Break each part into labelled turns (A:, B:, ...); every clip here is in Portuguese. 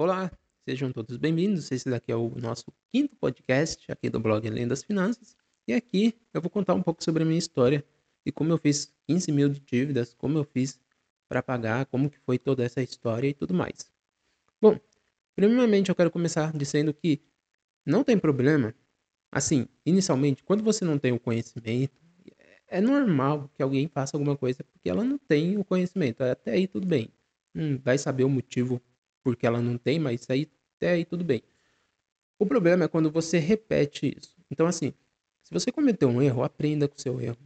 A: Olá, sejam todos bem-vindos. Esse daqui é o nosso quinto podcast aqui do blog Além das Finanças. E aqui eu vou contar um pouco sobre a minha história e como eu fiz 15 mil de dívidas, como eu fiz para pagar, como que foi toda essa história e tudo mais. Bom, primeiramente eu quero começar dizendo que não tem problema. Assim, inicialmente, quando você não tem o conhecimento, é normal que alguém faça alguma coisa porque ela não tem o conhecimento. Até aí tudo bem. Hum, vai saber o motivo porque ela não tem, mas isso aí até aí tudo bem. O problema é quando você repete isso. Então, assim, se você cometeu um erro, aprenda com o seu erro,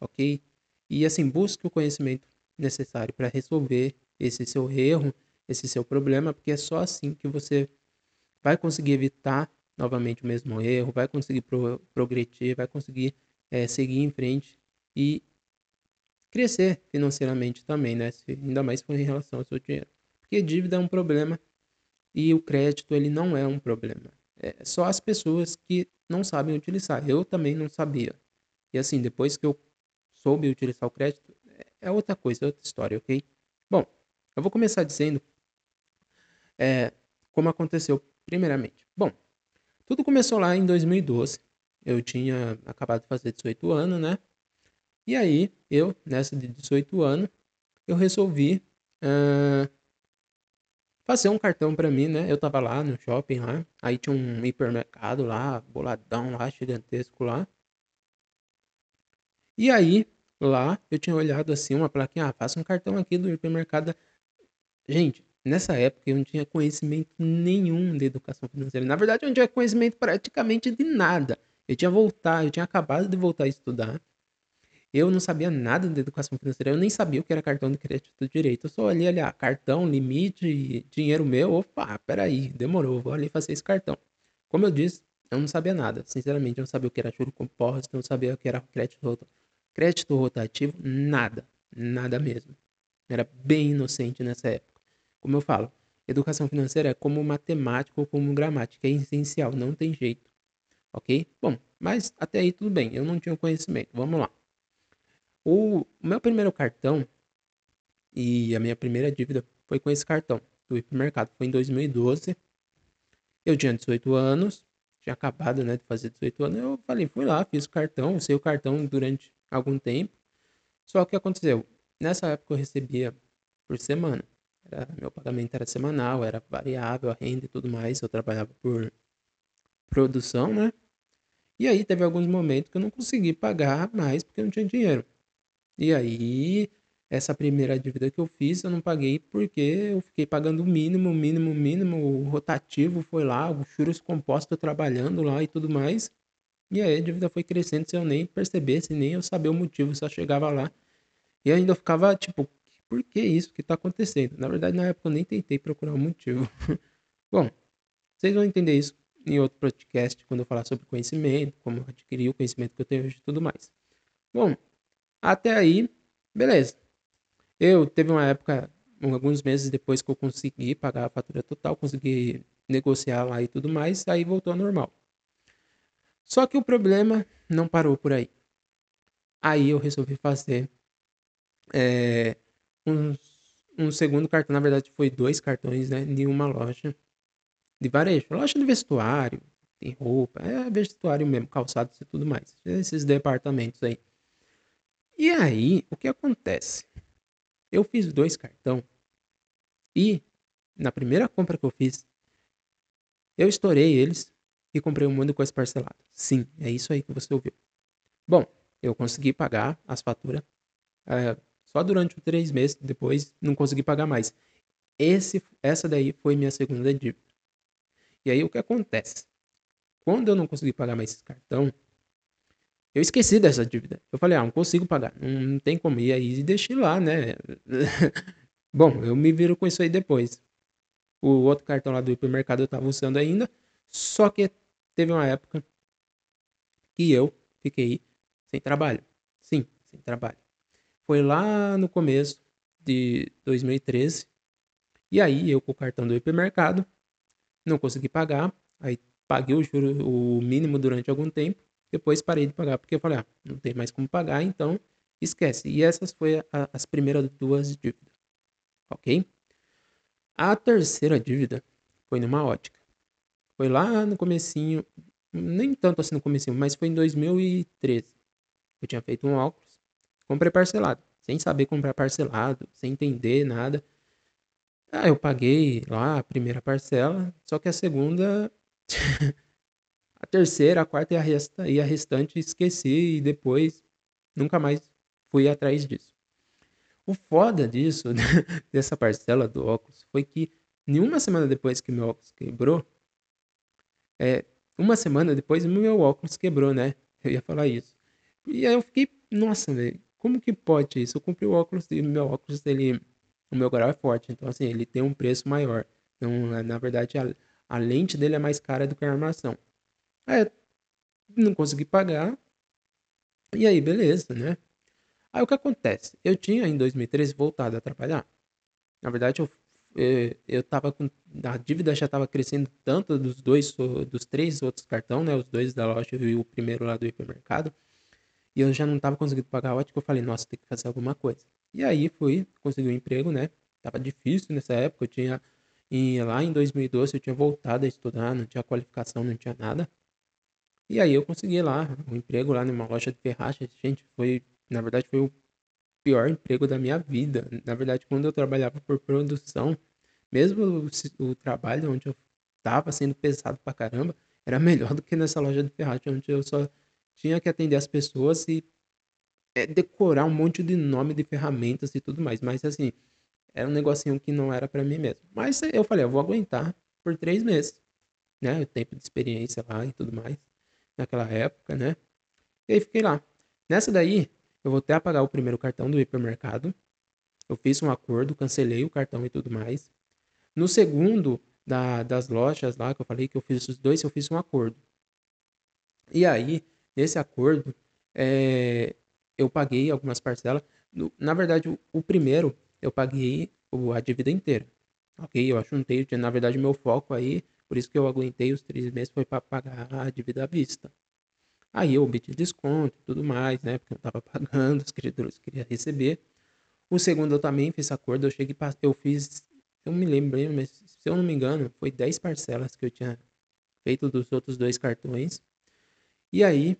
A: ok? E assim, busque o conhecimento necessário para resolver esse seu erro, esse seu problema, porque é só assim que você vai conseguir evitar novamente o mesmo erro, vai conseguir pro progredir, vai conseguir é, seguir em frente e crescer financeiramente também, né? Se, ainda mais em relação ao seu dinheiro. Porque dívida é um problema e o crédito ele não é um problema. É só as pessoas que não sabem utilizar. Eu também não sabia. E assim, depois que eu soube utilizar o crédito, é outra coisa, é outra história, ok? Bom, eu vou começar dizendo é, como aconteceu primeiramente. Bom, tudo começou lá em 2012. Eu tinha acabado de fazer 18 anos, né? E aí, eu, nessa de 18 anos, eu resolvi uh, fazer um cartão para mim, né? Eu tava lá no shopping lá, aí tinha um hipermercado lá, boladão lá, gigantesco lá. E aí, lá, eu tinha olhado assim uma plaquinha, ah, faça um cartão aqui do hipermercado. Gente, nessa época eu não tinha conhecimento nenhum de educação financeira. Na verdade, eu não tinha conhecimento praticamente de nada. Eu tinha voltado, eu tinha acabado de voltar a estudar. Eu não sabia nada de educação financeira, eu nem sabia o que era cartão de crédito direito. Eu só olhei ali, ah, cartão, limite, dinheiro meu. Opa, peraí, demorou, vou ali fazer esse cartão. Como eu disse, eu não sabia nada. Sinceramente, eu não sabia o que era juro composto, não sabia o que era crédito, crédito rotativo, nada. Nada mesmo. Era bem inocente nessa época. Como eu falo, educação financeira é como matemática ou como gramática, é essencial, não tem jeito. Ok? Bom, mas até aí tudo bem, eu não tinha conhecimento. Vamos lá. O, meu primeiro cartão e a minha primeira dívida foi com esse cartão do hipermercado. Foi em 2012. Eu tinha 18 anos, tinha acabado né, de fazer 18 anos. Eu falei, fui lá, fiz o cartão, usei o cartão durante algum tempo. Só que aconteceu, nessa época eu recebia por semana. Era, meu pagamento era semanal, era variável, a renda e tudo mais. Eu trabalhava por produção, né? E aí teve alguns momentos que eu não consegui pagar mais porque eu não tinha dinheiro. E aí, essa primeira dívida que eu fiz, eu não paguei porque eu fiquei pagando o mínimo, mínimo, mínimo, o rotativo foi lá, o juros composto trabalhando lá e tudo mais. E aí a dívida foi crescendo sem eu nem percebesse, nem eu saber o motivo, só chegava lá. E ainda eu ficava tipo, por que isso que tá acontecendo? Na verdade, na época eu nem tentei procurar o um motivo. Bom, vocês vão entender isso em outro podcast, quando eu falar sobre conhecimento, como adquirir o conhecimento que eu tenho hoje e tudo mais. Bom, até aí, beleza. Eu teve uma época, alguns meses depois que eu consegui pagar a fatura total, consegui negociar lá e tudo mais, aí voltou ao normal. Só que o problema não parou por aí. Aí eu resolvi fazer é, um, um segundo cartão, na verdade foi dois cartões, né, de uma loja de varejo, loja de vestuário, tem roupa, é vestuário mesmo, calçados e tudo mais, esses departamentos aí. E aí, o que acontece? Eu fiz dois cartão e na primeira compra que eu fiz, eu estourei eles e comprei um monte de coisa parcelada. Sim, é isso aí que você ouviu. Bom, eu consegui pagar as faturas é, só durante três meses, depois não consegui pagar mais. Esse, essa daí foi minha segunda dívida. E aí o que acontece? Quando eu não consegui pagar mais esse cartão, eu esqueci dessa dívida. Eu falei, ah, não consigo pagar, não, não tem como. E aí deixei lá, né? Bom, eu me viro com isso aí depois. O outro cartão lá do hipermercado eu tava usando ainda. Só que teve uma época que eu fiquei sem trabalho. Sim, sem trabalho. Foi lá no começo de 2013. E aí eu com o cartão do hipermercado não consegui pagar. Aí paguei o juro, o mínimo durante algum tempo. Depois parei de pagar porque eu falei, ah, não tem mais como pagar, então esquece. E essas foram as primeiras duas dívidas, ok? A terceira dívida Foi numa ótica. Foi lá no comecinho, nem tanto assim no comecinho, mas foi em 2013. Eu tinha feito um óculos, comprei parcelado, sem saber comprar parcelado, sem entender nada. Ah, eu paguei lá a primeira parcela, só que a segunda, terceira, a quarta e a, resta, e a restante esqueci e depois nunca mais fui atrás disso. O foda disso, dessa parcela do óculos, foi que nenhuma semana depois que meu óculos quebrou, é, uma semana depois meu óculos quebrou, né? Eu ia falar isso. E aí eu fiquei, nossa, velho, como que pode isso? Eu comprei o óculos e meu óculos, ele, o meu grau é forte, então assim, ele tem um preço maior. Então, na verdade, a, a lente dele é mais cara do que a armação. Aí, não consegui pagar. E aí, beleza, né? Aí o que acontece? Eu tinha em 2013 voltado a trabalhar. Na verdade, eu, eu, eu tava com. A dívida já estava crescendo tanto dos dois, dos três outros cartões, né? Os dois da loja e o primeiro lá do hipermercado. E eu já não estava conseguindo pagar a ótica. Eu falei, nossa, tem que fazer alguma coisa. E aí fui, consegui um emprego, né? Tava difícil nessa época. Eu tinha. E lá em 2012 eu tinha voltado a estudar, não tinha qualificação, não tinha nada. E aí eu consegui lá um emprego lá numa loja de ferragens. Gente, foi na verdade, foi o pior emprego da minha vida. Na verdade, quando eu trabalhava por produção, mesmo o, o trabalho onde eu estava sendo pesado pra caramba, era melhor do que nessa loja de ferragem, onde eu só tinha que atender as pessoas e é, decorar um monte de nome de ferramentas e tudo mais. Mas assim, era um negocinho que não era para mim mesmo. Mas eu falei, eu vou aguentar por três meses, né? O tempo de experiência lá e tudo mais, naquela época, né? E aí fiquei lá. Nessa daí, eu voltei a pagar o primeiro cartão do hipermercado. Eu fiz um acordo, cancelei o cartão e tudo mais. No segundo da, das lojas lá, que eu falei que eu fiz os dois, eu fiz um acordo. E aí, nesse acordo, é, eu paguei algumas parcelas. No, na verdade, o, o, primeiro, eu paguei a dívida inteira. Ok? Eu achuntei, na verdade, meu foco aí, por isso que eu aguentei os três meses, foi para pagar a dívida à vista. Aí eu obtive desconto e tudo mais, né? Porque eu estava pagando, os credores queriam receber. O segundo eu também fiz acordo, eu cheguei, eu fiz, eu me lembro, mas se eu não me engano, foi 10 parcelas que eu tinha feito dos outros dois cartões. E aí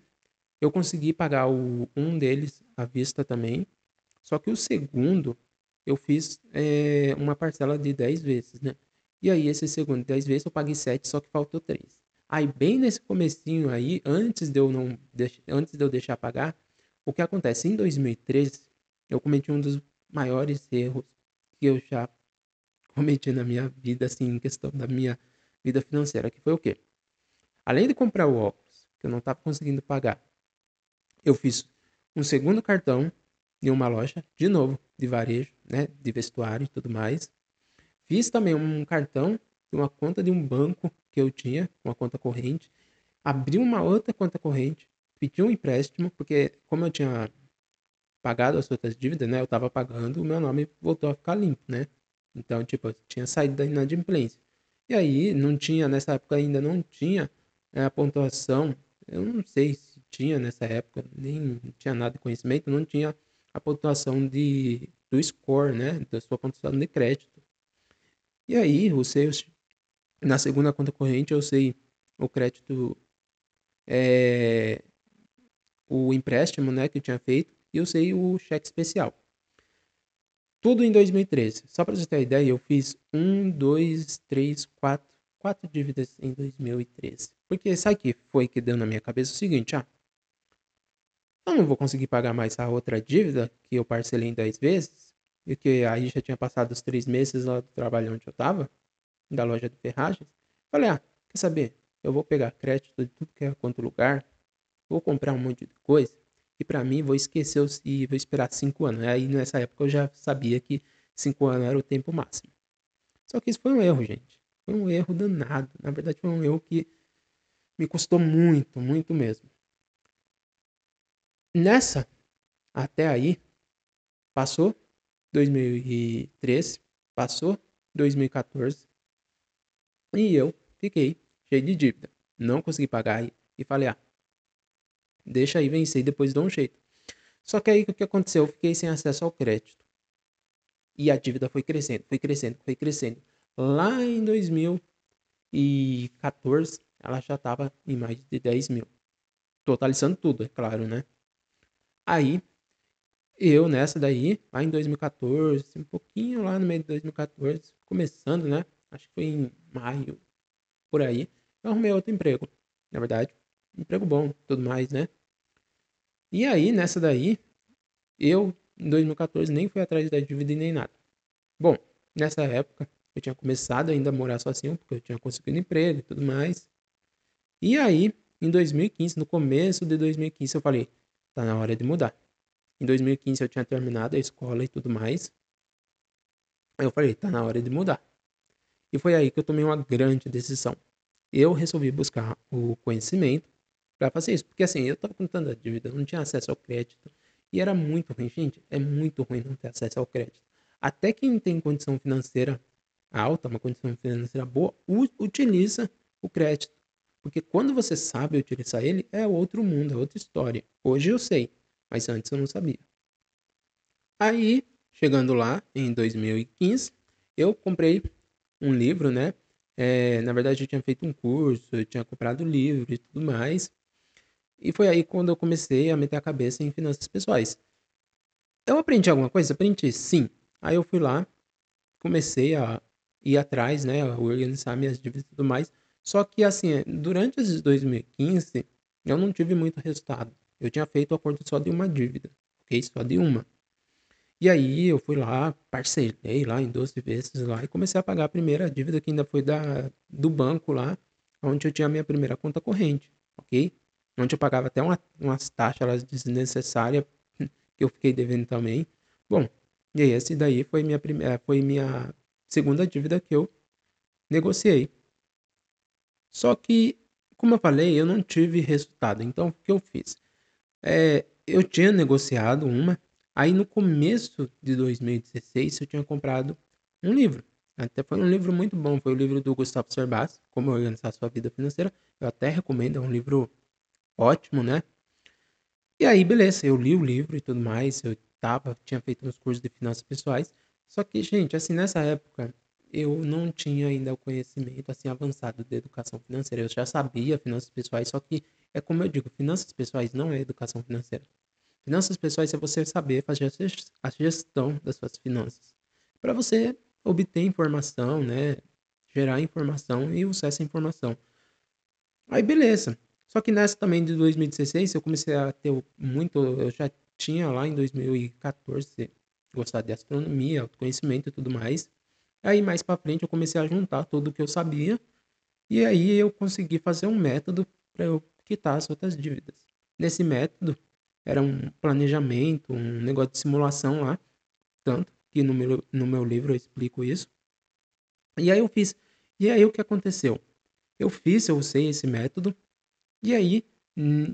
A: eu consegui pagar o, um deles à vista também. Só que o segundo eu fiz é, uma parcela de 10 vezes, né? E aí esse segundo 10 vezes eu paguei 7, só que faltou 3. Aí bem nesse comecinho aí, antes de eu não antes de eu deixar pagar, o que acontece em 2013, eu cometi um dos maiores erros que eu já cometi na minha vida assim, em questão da minha vida financeira, que foi o quê? Além de comprar o óculos, que eu não estava conseguindo pagar, eu fiz um segundo cartão em uma loja, de novo, de varejo, né, de vestuário e tudo mais. Fiz também um cartão de uma conta de um banco que eu tinha, uma conta corrente, abri uma outra conta corrente, pedi um empréstimo, porque como eu tinha pagado as outras dívidas, né, eu estava pagando, o meu nome voltou a ficar limpo, né? Então, tipo, eu tinha saído da inadimplência. E aí, não tinha, nessa época ainda não tinha é, a pontuação, eu não sei se tinha nessa época, nem tinha nada de conhecimento, não tinha a pontuação de, do score, né, da sua pontuação de crédito. E aí, você na segunda conta corrente eu usei o crédito, é, o empréstimo né, que eu tinha feito e eu usei o cheque especial. Tudo em 2013. Só para você ter ideia, eu fiz um, dois, três, quatro, quatro dívidas em 2013. Porque sabe que foi que deu na minha cabeça o seguinte, ah, eu não vou conseguir pagar mais a outra dívida que eu parcelei em 10 vezes, e que aí já tinha passado os três meses lá do trabalho onde eu estava da loja de ferragens. Falei, ah, quer saber? Eu vou pegar crédito de tudo que é quanto lugar, vou comprar um monte de coisa e para mim vou esquecer e vou esperar cinco anos. Aí nessa época eu já sabia que cinco anos era o tempo máximo. Só que isso foi um erro, gente. Foi um erro danado. Na verdade, foi um erro que me custou muito, muito mesmo. Nessa, até aí, passou 2013, passou 2014, e eu fiquei cheio de dívida. Não consegui pagar e falei, ah, deixa aí vencer depois dou um jeito. Só que aí o que aconteceu? Eu fiquei sem acesso ao crédito. E a dívida foi crescendo, foi crescendo, foi crescendo. Lá em 2000, 2014, ela já estava em mais de 10 mil. Totalizando tudo, é claro, né? Aí, eu nessa daí, lá em 2014, um pouquinho lá no meio de 2014, começando, né? Acho que foi em maio, por aí, eu arrumei outro emprego, na verdade. Emprego bom, tudo mais, né? E aí, nessa daí, eu, em 2014, nem fui atrás da dívida e nem nada. Bom, nessa época, eu tinha começado ainda a morar sozinho, porque eu tinha conseguido emprego e tudo mais. E aí, em 2015, no começo de 2015, eu falei, tá na hora de mudar. Em 2015 eu tinha terminado a escola e tudo mais. Aí eu falei, tá na hora de mudar. E foi aí que eu tomei uma grande decisão. Eu resolvi buscar o conhecimento para fazer isso. Porque assim, eu estava com tanta dívida, eu não tinha acesso ao crédito. E era muito ruim, gente. É muito ruim não ter acesso ao crédito. Até quem tem condição financeira alta, uma condição financeira boa, utiliza o crédito. Porque quando você sabe utilizar ele, é outro mundo, é outra história. Hoje eu sei, mas antes eu não sabia. Aí, chegando lá, em 2015, eu comprei um livro, né? É, na verdade, eu tinha feito um curso, eu tinha comprado livro e tudo mais. E foi aí quando eu comecei a meter a cabeça em finanças pessoais. Eu aprendi alguma coisa? Aprendi, sim. Aí eu fui lá, comecei a ir atrás, né, a organizar minhas dívidas e tudo mais. Só que, assim, durante esses 2015, eu não tive muito resultado. Eu tinha feito o acordo só de uma dívida, ok? Só de uma. E aí eu fui lá, parcelei lá em 12 vezes lá e comecei a pagar a primeira dívida que ainda foi da, do banco lá, onde eu tinha a minha primeira conta corrente, ok? Onde eu pagava até uma, umas taxas desnecessárias que eu fiquei devendo também. Bom, e aí esse daí foi minha primeira, foi minha segunda dívida que eu negociei. Só que, como eu falei, eu não tive resultado. Então, o que eu fiz? É, eu tinha negociado uma, aí no começo de 2016 eu tinha comprado um livro. Até foi um livro muito bom, foi o livro do Gustavo Cerbasi, Como Organizar Sua Vida Financeira. Eu até recomendo, é um livro ótimo, né? E aí, beleza, eu li o livro e tudo mais, eu tava, tinha feito uns cursos de finanças pessoais. Só que, gente, assim, nessa época, eu não tinha ainda o conhecimento assim avançado de educação financeira. Eu já sabia finanças pessoais, só que é como eu digo, finanças pessoais não é educação financeira. Finanças pessoais é você saber fazer a gestão das suas finanças. Para você obter informação, né, gerar informação e usar essa informação. Aí beleza. Só que nessa também de 2016 eu comecei a ter muito, eu já tinha lá em 2014 gostado de astronomia, autoconhecimento e tudo mais. Aí mais para frente eu comecei a juntar tudo que eu sabia e aí eu consegui fazer um método para eu quitar as outras dívidas. Nesse método era um planejamento, um negócio de simulação lá, tanto que no meu, no meu livro eu explico isso. E aí eu fiz. E aí o que aconteceu? Eu fiz, eu usei esse método e aí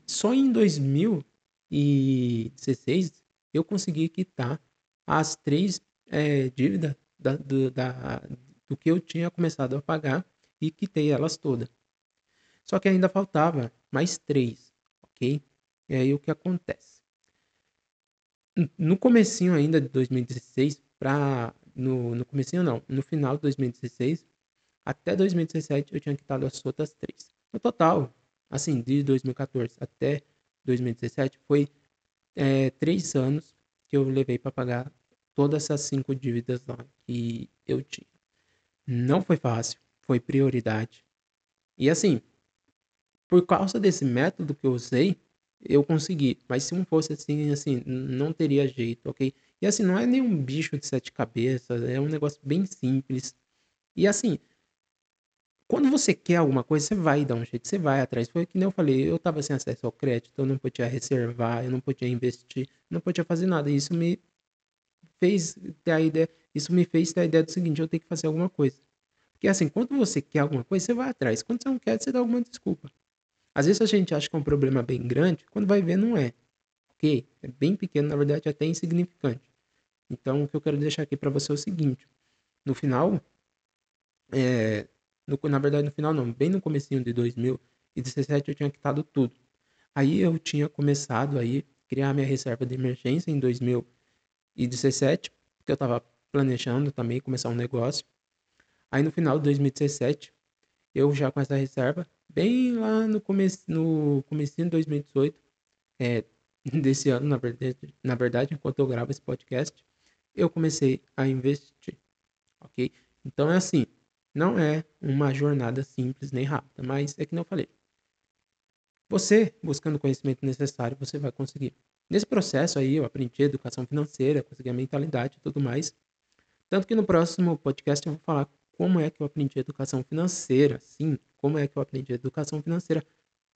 A: só em 2016 eu consegui quitar as três é, dívidas da, do, da, do que eu tinha começado a pagar e quitei elas todas. Só que ainda faltava mais três, ok? E aí o que acontece? No comecinho ainda de 2016, para no, no comecinho não, no final de 2016, até 2017 eu tinha quitado as outras três. No total, assim, de 2014 até 2017, foi é, três anos que eu levei para pagar todas essas cinco dívidas lá que eu tinha. Não foi fácil, foi prioridade. E assim, por causa desse método que eu usei, eu consegui. Mas se não fosse assim, assim, não teria jeito, ok? E assim, não é nenhum bicho de sete cabeças, é um negócio bem simples. E assim, quando você quer alguma coisa, você vai dar um jeito, você vai atrás. Foi que nem eu falei, eu tava sem acesso ao crédito, eu não podia reservar, eu não podia investir, não podia fazer nada. Isso me fez ter a ideia, isso me fez ter a ideia do seguinte, eu tenho que fazer alguma coisa. Porque assim, quando você quer alguma coisa, você vai atrás. Quando você não quer, você dá alguma desculpa. Às vezes a gente acha que é um problema bem grande, quando vai ver não é. Ok? É bem pequeno, na verdade até insignificante. Então o que eu quero deixar aqui para você é o seguinte. No final, é, no, na verdade no final não, bem no comecinho de 2017 eu tinha quitado tudo. Aí eu tinha começado aí criar minha reserva de emergência em 2000 2017, porque eu estava planejando também começar um negócio. Aí no final de 2017, Eu já com essa reserva, bem lá no começo, no comecinho de 2018, é, desse ano, na verdade, na verdade, enquanto eu gravo esse podcast, eu comecei a investir, ok? Então é assim, não é uma jornada simples nem rápida, mas é que não falei. Você, buscando o conhecimento necessário, você vai conseguir. Nesse processo aí, eu aprendi educação financeira, consegui a mentalidade e tudo mais. Tanto que no próximo podcast eu vou falar como é que eu aprendi educação financeira. Sim, como é que eu aprendi educação financeira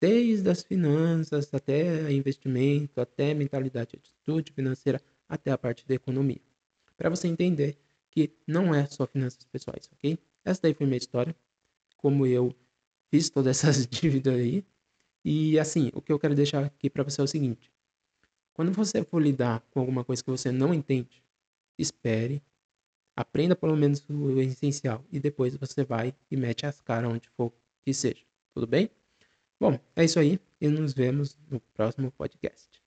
A: desde as finanças até investimento, até mentalidade, atitude financeira, até a parte da economia. Para você entender que não é só finanças pessoais, ok? Essa daí foi minha história, como eu fiz todas essas dívidas aí. E assim, o que eu quero deixar aqui para você é o seguinte: quando você for lidar com alguma coisa que você não entende, espere, aprenda pelo menos o essencial e depois você vai e mete as caras onde for que seja. Tudo bem? Bom, é isso aí e nos vemos no próximo podcast.